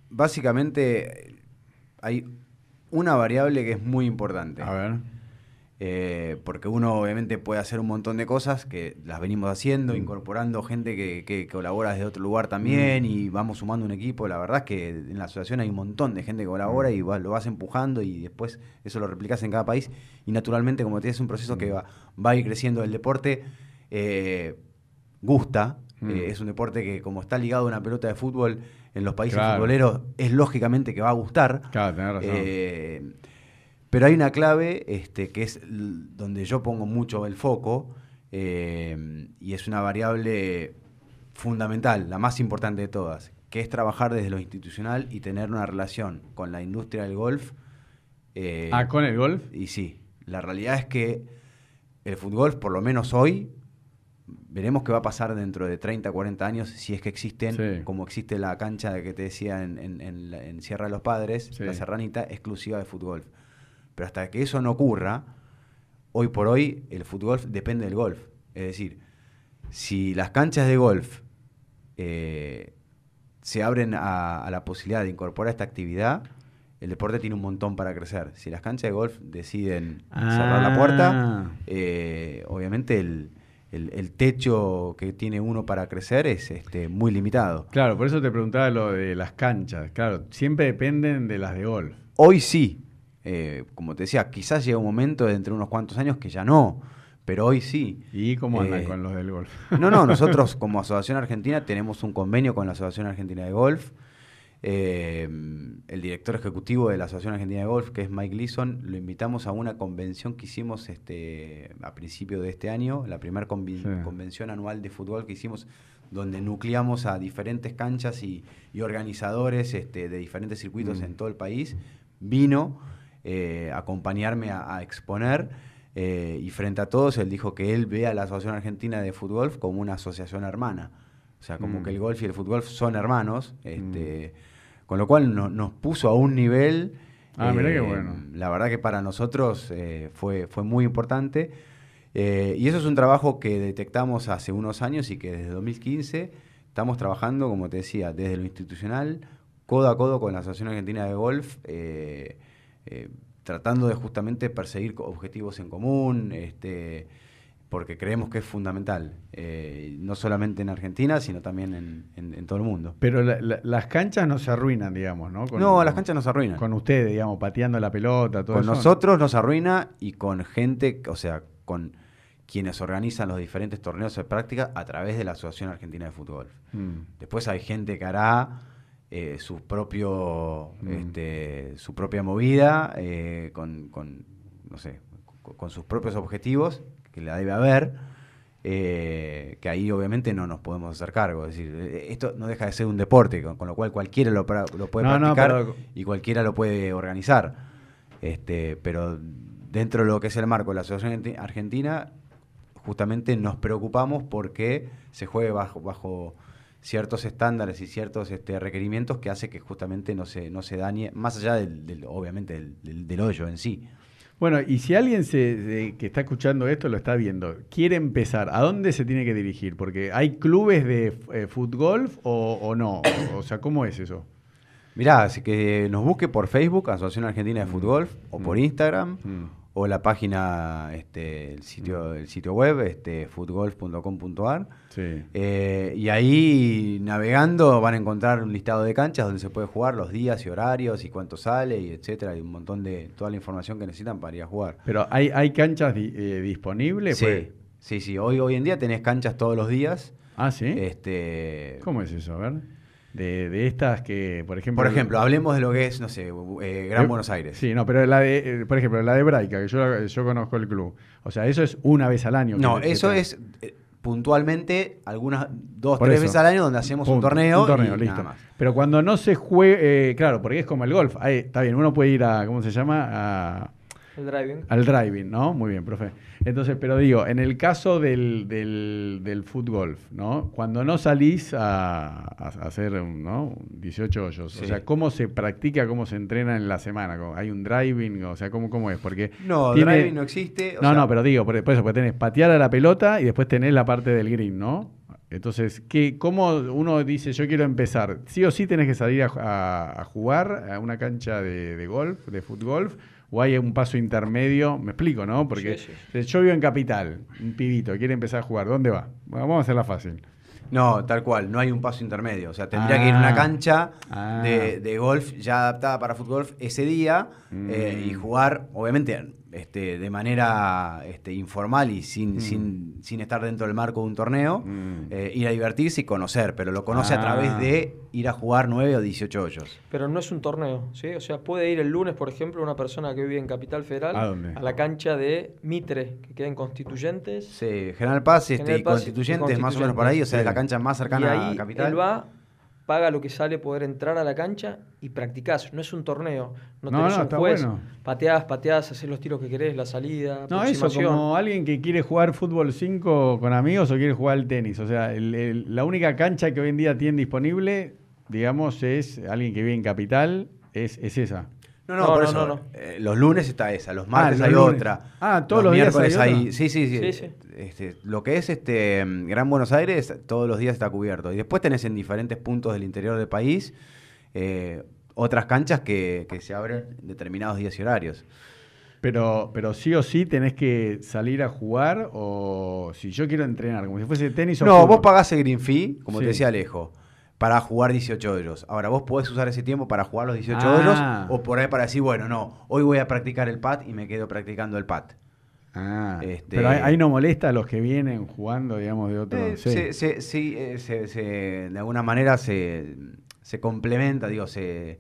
básicamente hay una variable que es muy importante. A ver. eh, porque uno obviamente puede hacer un montón de cosas que las venimos haciendo, incorporando gente que, que colabora desde otro lugar también y vamos sumando un equipo. La verdad es que en la asociación hay un montón de gente que colabora y va- lo vas empujando y después eso lo replicas en cada país y naturalmente como te dices, es un proceso que va, va a ir creciendo el deporte. Eh, gusta, Mm. eh, es un deporte que como está ligado a una pelota de fútbol en los países Claro. futboleros, es lógicamente que va a gustar. Claro, tenés razón. Eh, pero hay una clave este, que es donde yo pongo mucho el foco y es una variable fundamental, la más importante de todas, que es trabajar desde lo institucional y tener una relación con la industria del golf. eh, ah, con el golf. y sí, la realidad es que el fútbol, por lo menos hoy, veremos qué va a pasar dentro de 30, 40 años, si es que existen, Sí. como existe la cancha de que te decía en, en- en la- en Sierra de los Padres, Sí. la Serranita, exclusiva de fútbol. Pero hasta que eso no ocurra, hoy por hoy el fútbol depende del golf. Es decir, si las canchas de golf eh, se abren a, a la posibilidad de incorporar esta actividad, el deporte tiene un montón para crecer. Si las canchas de golf deciden cerrar la Ah. puerta, eh, obviamente el, el- el techo que tiene uno para crecer es este, muy limitado. Claro, por eso te preguntaba lo de las canchas. Claro, siempre dependen de las de golf. Hoy sí, eh, como te decía, quizás llega un momento de entre unos cuantos años que ya no, pero hoy sí. ¿Y cómo andan Eh, con los del golf? No, no, <laughs> nosotros como Asociación Argentina tenemos un convenio con la Asociación Argentina de Golf. Eh, el director ejecutivo de la Asociación Argentina de Golf, que es Mike Leeson, lo invitamos a una convención que hicimos este, a principio de este año, la primera Sí. convención anual de fútbol que hicimos, donde nucleamos a diferentes canchas y, y organizadores este, de diferentes circuitos Mm. en todo el país. Vino eh, a acompañarme a, a exponer. eh, y frente a todos, él dijo que él ve a la Asociación Argentina de Fútbol como una asociación hermana. O sea, como Mm. que el golf y el fútbol son hermanos. Este, Con lo cual no- nos puso a un nivel. Ah, mirá qué eh, bueno. La verdad que para nosotros eh, fue, fue muy importante. Eh, y eso es un trabajo que detectamos hace unos años y que desde 2015 estamos trabajando, como te decía, desde lo institucional, codo a codo con la Asociación Argentina de Golf, eh, tratando de justamente perseguir objetivos en común, este, porque creemos que es fundamental, eh, no solamente en Argentina, sino también en, en- en todo el mundo. Pero la- la- las canchas no se arruinan, digamos, ¿no? Con- no, las canchas nos arruinan. Con ustedes, digamos, pateando la pelota, todo con eso. nosotros nos arruina y con gente, o sea, con quienes organizan los diferentes torneos de práctica a través de la Asociación Argentina de Fútbol. Mm. Después hay gente que hará eh, su propio Mm. este, su propia movida eh, con, con, no sé con, con sus propios objetivos que la debe haber eh, que ahí obviamente no nos podemos hacer cargo es decir eh, esto no deja de ser un deporte con, con lo cual cualquiera lo, pra- lo puede No, no, practicar pero- y cualquiera lo puede organizar este pero dentro de lo que es el marco de la asociación Argenti- argentina justamente nos preocupamos porque se juegue bajo, bajo ciertos estándares y ciertos este, requerimientos que hace que justamente no se, no se dañe, más allá del, del- obviamente del, del- del hoyo en sí. Bueno, y si alguien se, se- que está escuchando esto, lo está viendo, quiere empezar, ¿a dónde se tiene que dirigir? Porque hay clubes de eh, fútbol o, o no. O, sea, ¿cómo es eso? Mirá, así que nos busque por Facebook, Asociación Argentina de Fútbol, o por Mm. Instagram, Mm. O la página, este, el sitio, el sitio web, este, footgolf.com.ar. Sí. Eh, y ahí navegando van a encontrar un listado de canchas donde se puede jugar los días y horarios y cuánto sale y etcétera, y un montón de toda la información que necesitan para ir a jugar. Pero hay, hay canchas di- eh, disponibles. Sí, pues? sí, sí. Hoy, hoy en día tenés canchas todos los días. Ah, sí. Este, ¿Cómo es eso? A ver. De, de estas que, por ejemplo. por ejemplo, hablemos de lo que es, no sé, eh, Gran Eh, Buenos Aires. Sí, no, pero la de, eh, por ejemplo, la de Braica, que yo, yo conozco el club. O sea, eso es una vez al año. No, eso es eh, puntualmente algunas dos, Por tres eso. veces al año donde hacemos un torneo. Un torneo, y listo. nada más. Pero cuando no se juegue, claro, porque es como el golf. Ahí, está bien, uno puede ir a, ¿cómo se llama? A- El driving. al driving, ¿no? Muy bien, profe. Entonces, pero digo, en el caso del, del, del foot golf, ¿no? Cuando no salís a, a hacer, ¿no? 18 hoyos, o sea, ¿cómo se practica, cómo se entrena en la semana? ¿Cómo- ¿Hay un driving? O sea, ¿cómo, cómo es? Porque No, tiene- driving no existe. o no, sea, no, pero digo, por, por eso, porque tenés patear a la pelota y después tenés la parte del green, ¿no? Entonces, ¿qué, ¿cómo uno dice yo quiero empezar? ¿Sí o sí tenés que salir a, a- a jugar a una cancha de, de golf, de foot golf? O hay un paso intermedio? Me explico, ¿no? Porque Sí, eh, yo vivo en Capital, un pibito, quiere empezar a jugar, ¿dónde va? Bueno, vamos a hacerla fácil. No, tal cual, no hay un paso intermedio. O sea, tendría Ah. que ir a una cancha Ah. de, de golf ya adaptada para fútbol ese día eh, y Mm. jugar, obviamente, este, de manera este, informal y sin, Mm. sin, sin estar dentro del marco de un torneo, Mm. eh, ir a divertirse y conocer, pero lo conoce Ah. a través de ir a jugar 9 o 18 hoyos. Pero no es un torneo, ¿sí? O sea, puede ir el lunes, por ejemplo, una persona que vive en Capital Federal ¿A dónde? la cancha de Mitre, que queda en Constituyentes. Sí, General Paz este, General y y Constituyentes, más o menos por ahí, o sea, Sí. la cancha más y cercana ahí a Capital. él va, paga lo que sale poder entrar a la cancha y practicás. No es un torneo, no, No, tenés no, un juez. bueno. Pateás, pateás, haces los tiros que querés, la salida, No, eso como alguien que quiere jugar fútbol 5 con amigos o quiere jugar al tenis. O sea, el- el- la única cancha que hoy en día tiene disponible, digamos, es alguien que vive en Capital, es, es esa. No, no, No, por no, eso. no, no. eh, los lunes está esa, los martes los hay lunes. otra. Ah, todos los días miércoles hay hay. otra. Sí, sí, sí. Sí, sí. Este, lo que es este Gran Buenos Aires, todos los días está cubierto. Y después tenés en diferentes puntos del interior del país eh, otras canchas que, que se abren en determinados días y horarios. Pero, pero sí o sí tenés que salir a jugar o si yo quiero entrenar, como si fuese tenis o No, fútbol. vos pagás el green fee, como Sí. te decía Alejo, para jugar 18 hoyos. Ahora, vos podés usar ese tiempo para jugar los 18 Ah. hoyos o por ahí para decir, bueno, no, hoy voy a practicar el pad y me quedo practicando el pad. Ah, Este- Pero ahí, ahí no molesta a los que vienen jugando, digamos, de otro... Eh, sí. se- se- sí, eh, se- se- de alguna manera se, se complementa, digo, se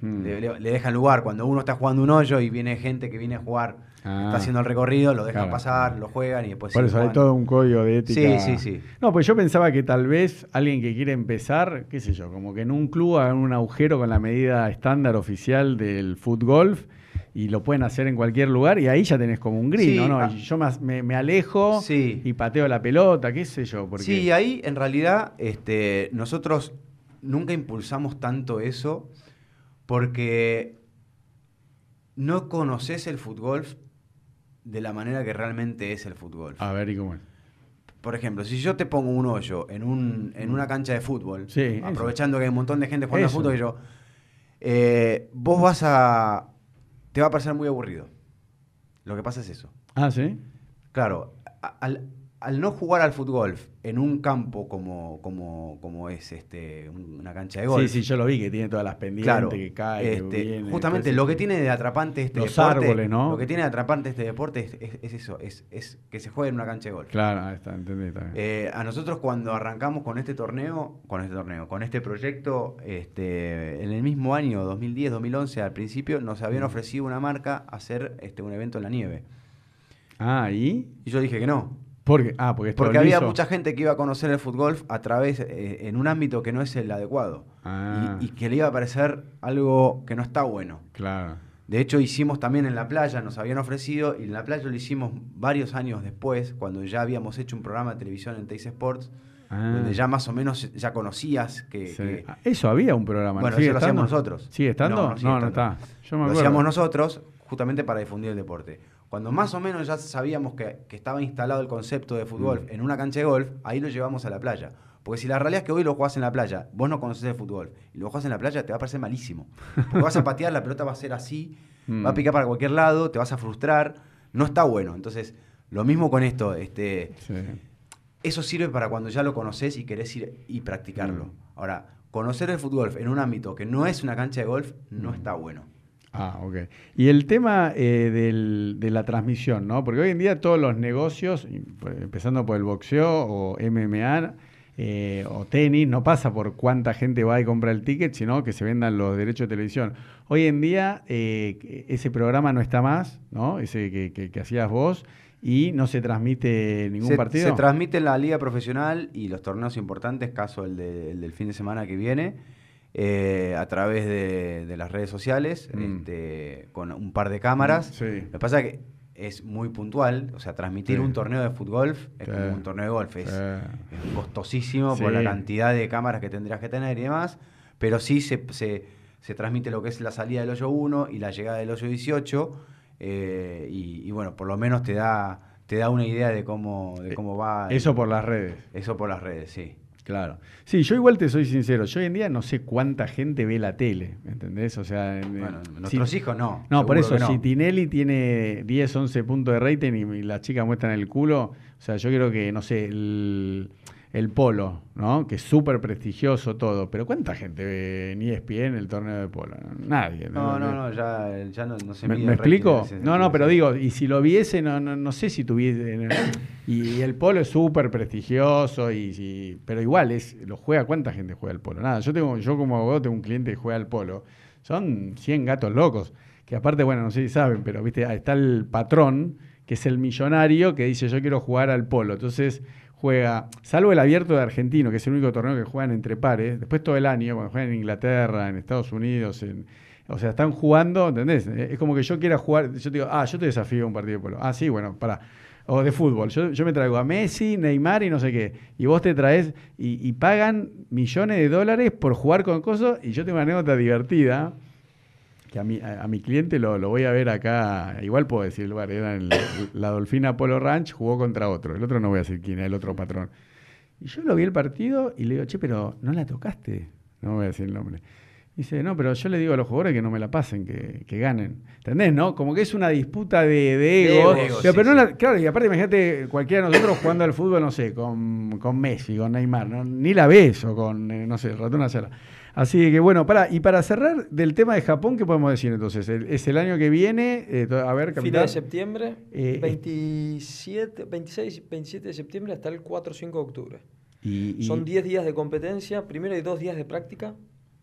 Mm. le, le- le dejan lugar. Cuando uno está jugando un hoyo y viene gente que viene a jugar, Ah. está haciendo el recorrido, lo dejan Claro. pasar, lo juegan y después Por eso hay todo un código de ética. Sí, sí, sí. No, pues yo pensaba que tal vez alguien que quiere empezar, qué sé yo, como que en un club hagan un agujero con la medida estándar oficial del foot golf y lo pueden hacer en cualquier lugar y ahí ya tenés como un green, Sí, ¿no? no? ah. Y yo me, me- me alejo Sí. y pateo la pelota, qué sé yo. Porque... Sí, ahí en realidad este, nosotros nunca impulsamos tanto eso porque no conoces el fútbol de la manera que realmente es el fútbol. A ver, ¿y cómo es? Por ejemplo, si yo te pongo un hoyo en, un, en una cancha de fútbol, Sí, eso. aprovechando que hay un montón de gente jugando a fútbol, y yo, eh, vos vas a... te va a parecer muy aburrido. Lo que pasa es eso. Ah, ¿sí? Claro, al, al no jugar al fútbol en un campo como, como, como es este, un- una cancha de golf, Sí, sí, yo lo vi que tiene todas las pendientes, claro, que cae, este, que viene. justamente lo que tiene de atrapante este Los deporte, árboles, ¿no? lo que tiene de atrapante este deporte es, es- es eso, es, es que se juegue en una cancha de golf. Claro, ahí está, entendí. bien. Eh, a nosotros cuando arrancamos con este torneo, con este torneo, con este proyecto, este, en el mismo año 2010-2011, al principio, nos Mm. habían ofrecido una marca hacer este, un evento en la nieve. Ah, ¿y? Y yo dije que no. Porque, ah, porque, Porque había mucha gente que iba a conocer el fútbol a través, eh, en un ámbito que no es el adecuado. Ah. Y, y que le iba a parecer algo que no está bueno. Claro. De hecho, hicimos también en la playa, nos habían ofrecido, y en la playa lo hicimos varios años después, cuando ya habíamos hecho un programa de televisión en Teis Sports, Ah. donde ya más o menos ya conocías que... Sí. que- Ah, Eso había un programa. ¿no? Bueno, ¿Sigue eso lo hacíamos nosotros. ¿Sigue estando? No, No, no sigue no, estando. está. Yo me lo acuerdo. hacíamos nosotros justamente para difundir el deporte. Cuando más o menos ya sabíamos que, que estaba instalado el concepto de fútbol Mm. en una cancha de golf, ahí lo llevamos a la playa. Porque si la realidad es que hoy lo jugás en la playa, vos no conocés el fútbol, y lo jugás en la playa, te va a parecer malísimo. Porque vas a patear, la pelota va a ser así, Mm. va a picar para cualquier lado, te vas a frustrar, no está bueno. Entonces, lo mismo con esto, este, Sí. eso sirve para cuando ya lo conoces y querés ir y practicarlo. Mm. Ahora, conocer el fútbol en un ámbito que no es una cancha de golf no está bueno. Ah, ok. Y el tema eh, del- de la transmisión, ¿no? Porque hoy en día todos los negocios, pues, empezando por el boxeo o MMA eh, o tenis, no pasa por cuánta gente va y compra el ticket, sino que se vendan los derechos de televisión. Hoy en día eh, ese programa no está más, ¿no? Ese que, que- que hacías vos, y no se transmite ningún se, partido. se transmite en la liga profesional y los torneos importantes, caso el, de- el del fin de semana que viene, eh, a través de, de las redes sociales, Mm. este, con un par de cámaras. Sí. Lo que pasa es que es muy puntual, o sea, transmitir Sí. un torneo de fútbol es Sí. como un torneo de golf, es, Sí. es costosísimo por la cantidad de cámaras que tendrías que tener y demás, pero sí se, se- se transmite lo que es la salida del hoyo 1 y la llegada del hoyo 18, eh, y, y bueno, por lo menos te da, te da una idea de cómo, de cómo va. Eso por las redes. eso por las redes, sí. Claro. Sí, yo igual te soy sincero. Yo hoy en día no sé cuánta gente ve la tele, ¿entendés? O sea, en- Bueno, si- nuestros hijos no. No, por eso, no. si Tinelli tiene 10, 11 puntos de rating y, y las chicas muestran el culo, o sea, yo creo que, no sé, el, el polo, ¿no? Que es súper prestigioso todo, pero ¿cuánta gente ve en E ESPN el torneo de polo? Nadie. No, no, no, ya, ya no, no se ¿Me, mide me explico? ese No, no, pero digo, y si lo viese, no, no, no sé si tuviese... Y, y el polo es súper prestigioso, y, pero igual, es lo juega, ¿cuánta gente juega al polo? Nada, yo, tengo, yo como abogado tengo un cliente que juega al polo, son 100 gatos locos, que aparte, bueno, no sé si saben, pero viste, ahí está el patrón, que es el millonario, que dice yo quiero jugar al polo, entonces juega, salvo el abierto de argentino, que es el único torneo que juegan entre pares, después todo el año, cuando juegan en Inglaterra, en Estados Unidos, en, o sea, están jugando, ¿entendés? Eh, Es como que yo quiera jugar, yo te digo, ah, yo te desafío a un partido de polo. Ah, sí, bueno, para. O de fútbol. Yo, yo me traigo a Messi, Neymar y no sé qué. Y vos te traes y, y pagan millones de dólares por jugar con cosas. Y yo tengo una anécdota divertida que a mi, a, a mi cliente lo, lo voy a ver acá. Igual puedo decir el lugar. Era en la, la Dolfina Polo Ranch, jugó contra otro. El otro no voy a decir quién es, el otro patrón. Y yo lo vi el partido y le digo, che, pero no la tocaste. No voy a decir el nombre. Dice, no, pero yo le digo a los jugadores que no me la pasen, que, que ganen. ¿Entendés, no? Como que es una disputa de, de egos. De egos, Pero, sí, pero no sí. la- claro, y aparte imagínate cualquiera de nosotros jugando al fútbol, no sé, con, con Messi, con Neymar, ¿no? ni la ves, o con, eh, no sé, Ratón Ayala. Así que bueno, para, y para cerrar del tema de Japón, ¿qué podemos decir entonces? El- es el año que viene, eh, a ver, capitán. de septiembre, Eh, 27, 26, 27 de septiembre hasta el 4 o 5 de octubre. Y- y- Son 10 días de competencia, primero hay dos días de práctica.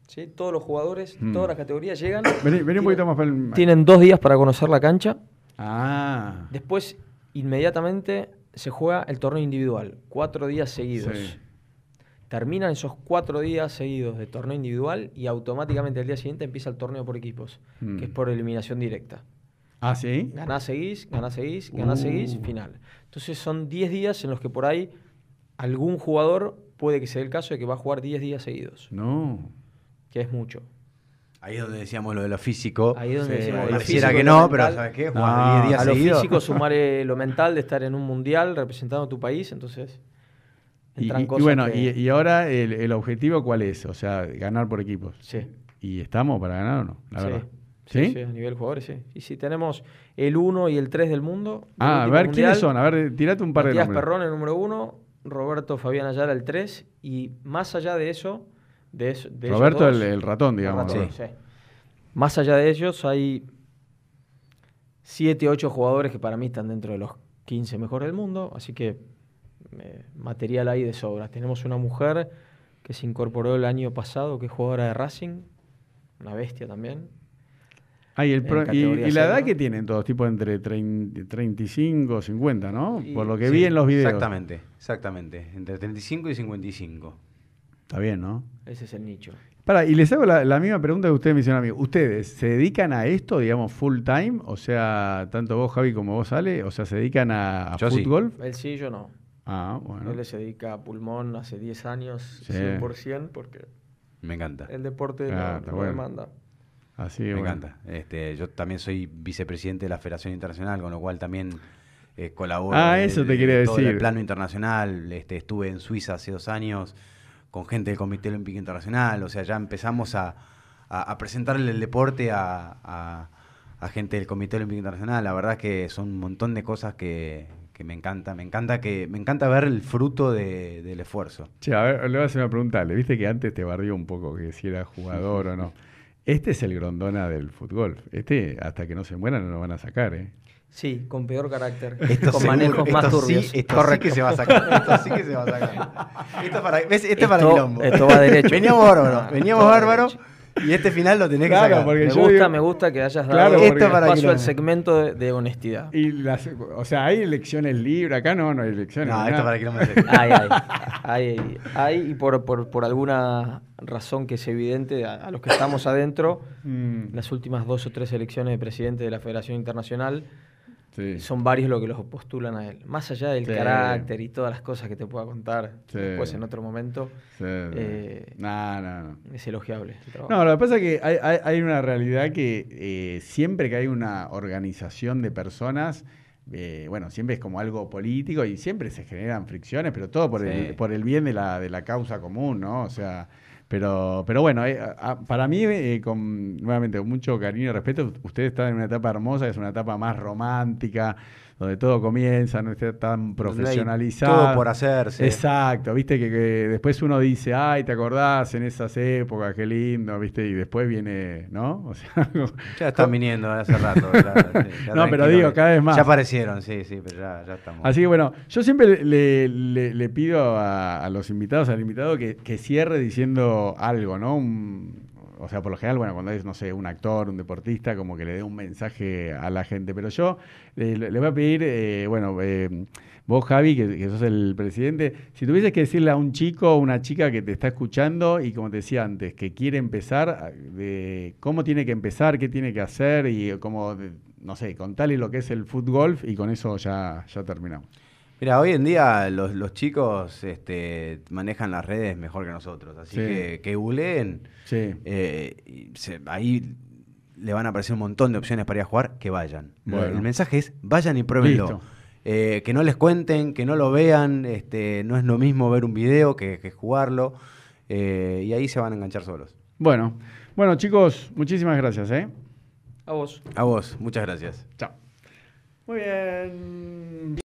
¿sí? Todos los jugadores, Mm. todas las categorías llegan. <coughs> Vení, vení un poquito más para el... Tienen dos días para conocer la cancha. Ah, Después, inmediatamente, se juega el torneo individual. Cuatro días seguidos. Sí. Terminan esos cuatro días seguidos de torneo individual y automáticamente al día siguiente empieza el torneo por equipos, Mm. que es por eliminación directa. ah, sí. Ganás, seguís, ganás, seguís, ganás, Uh. seguís, final. Entonces son 10 días en los que por ahí algún jugador puede que sea el caso de que va a jugar 10 días seguidos, No. que es mucho. Ahí es donde decíamos lo de lo físico. Ahí es donde Sí, decimos lo Pareciera físico que no, pero mental. ¿sabes qué? No, Jugar 10 días A lo físico <laughs> sumaré lo mental de estar en un mundial representando a tu país, entonces Y, y- bueno, que- y, y ahora el, el objetivo cuál es? O sea, ganar por equipos. Sí. ¿Y estamos para ganar o no? La sí. verdad. Sí, ¿Sí? sí, a nivel jugadores, sí. Y si tenemos el 1 y el 3 del mundo. del Ah, a último ver, ¿quiénes mundial, son? A ver, tirate un par de Matías nombres. Perrón, el número 1, Roberto Fabián Ayala, el 3, y más allá de eso, de, eso- de Roberto, el, el ratón, digamos. Ratón, ¿no? sí. Más allá de ellos, hay 7, 8 jugadores que para mí están dentro de los 15 mejores del mundo, así que eh, material ahí de sobra. Tenemos una mujer que se incorporó el año pasado, que es jugadora de Racing, una bestia también. Ah, y, el pro- y- la edad que tienen todos, tipo entre trein- 35, 50, ¿no? Y- Por lo que Sí, vi en los videos. Exactamente, exactamente. Entre 35 y 55. Está bien, ¿no? Ese es el nicho. Para, y les hago la, la misma pregunta que ustedes me hicieron a mí. ¿Ustedes se dedican a esto, digamos, full time? O sea, tanto vos, Javi, como vos, Ale, o sea, ¿se dedican a, a Yo sí. fútbol? Él sí, yo no. Ah, bueno. Él se dedica a pulmón hace 10 años, Sí. 100%, porque Me encanta. el deporte Ah, lo- está lo, bueno. demanda. Así, Me bueno. encanta. Este, yo también soy vicepresidente de la Federación Internacional, con lo cual también eh, colaboro. Ah, eso te quería todo decir. el plano internacional. Este, estuve en Suiza hace dos años con gente del Comité Olímpico Internacional. O sea, ya empezamos a, a- a presentarle el deporte a, a- a gente del Comité Olímpico Internacional. La verdad que son un montón de cosas que, que me encanta. Me encanta que me encanta ver el fruto de- del esfuerzo. Che, a ver, le voy a hacer una pregunta. Le viste que antes te barrió un poco que si era jugador o no. <laughs> Este es el grondona del fútbol. Este, hasta que no se muera, no lo van a sacar, ¿eh? Sí, con peor carácter, Esto con seguro, manejos más esto turbios. Sí, esto sí que se va a sacar. Esto sí que se va a sacar. <laughs> Esto para, ¿ves? Este es para Esto- quilombo. esto va derecho. Veníamos bárbaro, veníamos esto bárbaro. derecho. Y este final lo tenés que Claro, sacar. porque Me yo gusta, digo- me gusta que hayas Claro, dado porque- Esto para espacio al segmento de, de honestidad. Y las, o sea, hay elecciones libres. Acá no, no hay elecciones. No, esto para quilombo. en serio. Hay, hay, hay, hay, y por, por, por alguna razón que es evidente a, a los que estamos adentro, Mm, las últimas dos o tres elecciones de presidente de la Federación Internacional sí. son varios los que los postulan a él. Más allá del Sí. carácter y todas las cosas que te pueda contar Sí. después en otro momento, eh, no, no, no. es elogiable el. No, lo que pasa es que hay, hay- hay una realidad que eh, siempre que hay una organización de personas, eh, bueno, siempre es como algo político y siempre se generan fricciones, pero todo por, el, por el bien de la, de la causa común, ¿no? O sea, pero, pero bueno, eh, a- para mí, eh, con, nuevamente, mucho cariño y respeto, ustedes están en una etapa hermosa, es una etapa más romántica, donde todo comienza, no está tan profesionalizado. Todo por hacerse. Exacto, viste que, que después uno dice, ay, ¿te acordás en esas épocas? Qué lindo, viste, y después viene, ¿no? O sea, <laughs> Ya están viniendo hace rato. <laughs> sí, ya No, pero digo, cada vez más. Ya aparecieron, sí, sí, pero ya, ya estamos. Así que bueno, yo siempre le, le- le pido a, a los invitados, al invitado, que, que cierre diciendo algo, ¿no? Un- o sea, por lo general, bueno, cuando es, no sé, un actor, un deportista, como que le dé un mensaje a la gente. Pero yo eh, le, voy a pedir, eh, bueno, eh, vos, Javi, que, sos el presidente, si tuvieses que decirle a un chico o una chica que te está escuchando y, como te decía antes, que quiere empezar, a- de cómo tiene que empezar, qué tiene que hacer y como, de- no sé, contale lo que es el fútbol y con eso ya, ya terminamos. Mira, hoy en día los, los chicos este, manejan las redes mejor que nosotros, así Sí. que que googleen, Sí. eh, se- ahí le van a aparecer un montón de opciones para ir a jugar, que vayan. Bueno. El mensaje es, vayan y pruébenlo. Eh, que no les cuenten, que no lo vean, este, no es lo mismo ver un video que, que jugarlo, eh, y ahí se van a enganchar solos. Bueno, bueno chicos, muchísimas gracias, ¿eh? A vos. A vos, muchas gracias. Chao. Muy bien.